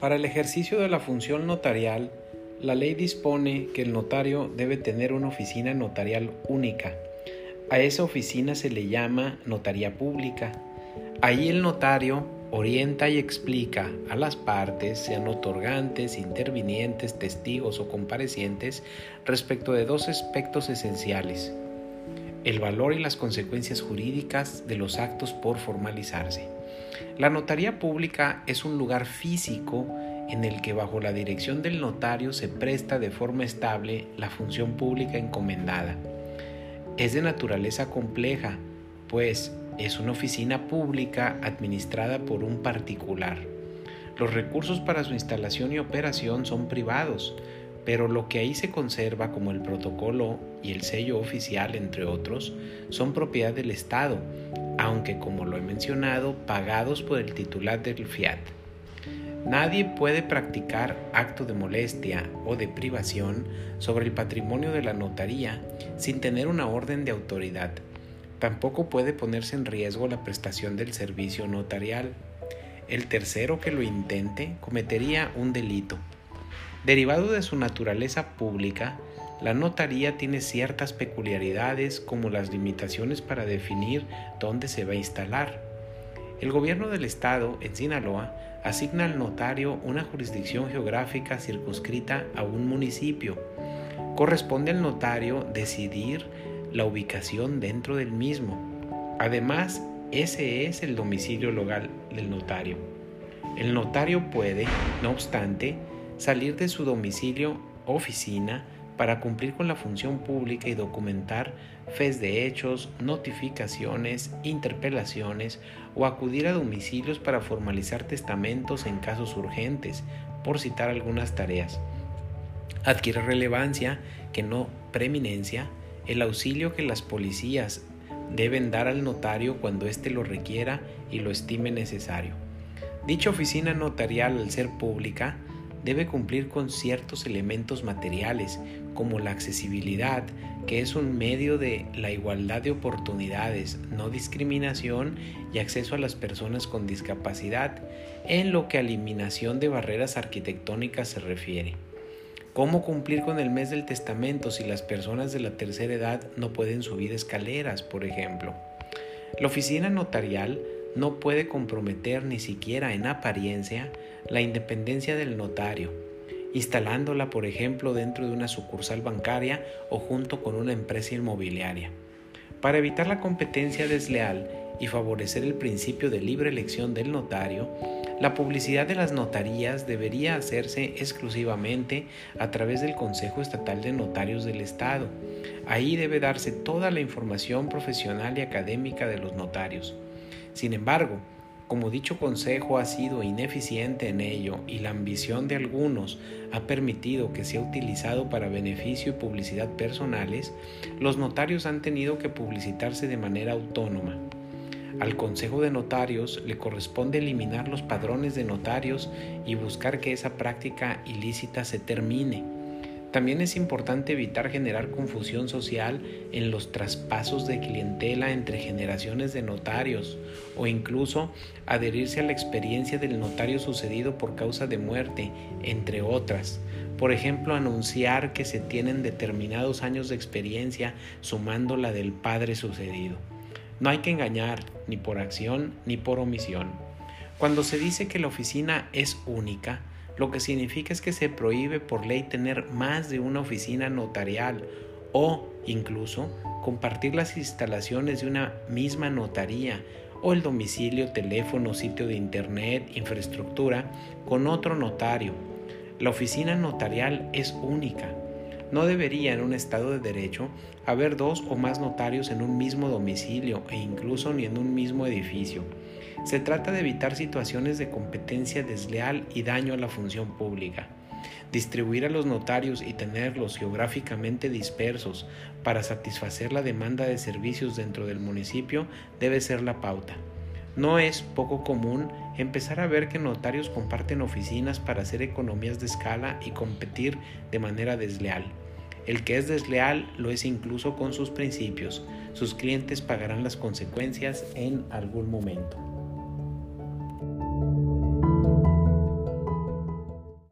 Para el ejercicio de la función notarial, la ley dispone que el notario debe tener una oficina notarial única. A esa oficina se le llama notaría pública. Ahí el notario orienta y explica a las partes, sean otorgantes, intervinientes, testigos o comparecientes, respecto de dos aspectos esenciales, el valor y las consecuencias jurídicas de los actos por formalizarse. La notaría pública es un lugar físico en el que bajo la dirección del notario se presta de forma estable la función pública encomendada. Es de naturaleza compleja, pues es una oficina pública administrada por un particular. Los recursos para su instalación y operación son privados, pero lo que ahí se conserva como el protocolo y el sello oficial, entre otros, son propiedad del Estado, aunque como lo he mencionado, pagados por el titular del fiat. Nadie puede practicar acto de molestia o de privación sobre el patrimonio de la notaría sin tener una orden de autoridad. Tampoco puede ponerse en riesgo la prestación del servicio notarial. El tercero que lo intente cometería un delito. Derivado de su naturaleza pública, la notaría tiene ciertas peculiaridades como las limitaciones para definir dónde se va a instalar. El gobierno del estado en Sinaloa asigna al notario una jurisdicción geográfica circunscrita a un municipio. Corresponde al notario decidir la ubicación dentro del mismo. Además, ese es el domicilio legal del notario. El notario puede, no obstante, salir de su domicilio oficina para cumplir con la función pública y documentar fes de hechos, notificaciones, interpelaciones o acudir a domicilios para formalizar testamentos en casos urgentes, por citar algunas tareas. Adquiere relevancia, que no preeminencia, el auxilio que las policías deben dar al notario cuando éste lo requiera y lo estime necesario. Dicha oficina notarial, al ser pública, debe cumplir con ciertos elementos materiales, como la accesibilidad, que es un medio de la igualdad de oportunidades, no discriminación y acceso a las personas con discapacidad, en lo que a eliminación de barreras arquitectónicas se refiere. ¿Cómo cumplir con el mes del testamento si las personas de la tercera edad no pueden subir escaleras, por ejemplo? La oficina notarial no puede comprometer ni siquiera en apariencia la independencia del notario, instalándola por ejemplo dentro de una sucursal bancaria o junto con una empresa inmobiliaria. Para evitar la competencia desleal y favorecer el principio de libre elección del notario, la publicidad de las notarías debería hacerse exclusivamente a través del Consejo Estatal de Notarios del Estado. Ahí debe darse toda la información profesional y académica de los notarios. Sin embargo, como dicho consejo ha sido ineficiente en ello y la ambición de algunos ha permitido que sea utilizado para beneficio y publicidad personales, los notarios han tenido que publicitarse de manera autónoma. Al Consejo de Notarios le corresponde eliminar los padrones de notarios y buscar que esa práctica ilícita se termine. También es importante evitar generar confusión social en los traspasos de clientela entre generaciones de notarios o incluso adherirse a la experiencia del notario sucedido por causa de muerte, entre otras. Por ejemplo, anunciar que se tienen determinados años de experiencia sumando la del padre sucedido. No hay que engañar, ni por acción ni por omisión. Cuando se dice que la oficina es única, lo que significa es que se prohíbe por ley tener más de una oficina notarial o incluso compartir las instalaciones de una misma notaría o el domicilio, teléfono, sitio de internet, infraestructura con otro notario. La oficina notarial es única. No debería en un Estado de Derecho haber dos o más notarios en un mismo domicilio e incluso ni en un mismo edificio. Se trata de evitar situaciones de competencia desleal y daño a la función pública. Distribuir a los notarios y tenerlos geográficamente dispersos para satisfacer la demanda de servicios dentro del municipio debe ser la pauta. No es poco común empezar a ver que notarios comparten oficinas para hacer economías de escala y competir de manera desleal. El que es desleal lo es incluso con sus principios. Sus clientes pagarán las consecuencias en algún momento.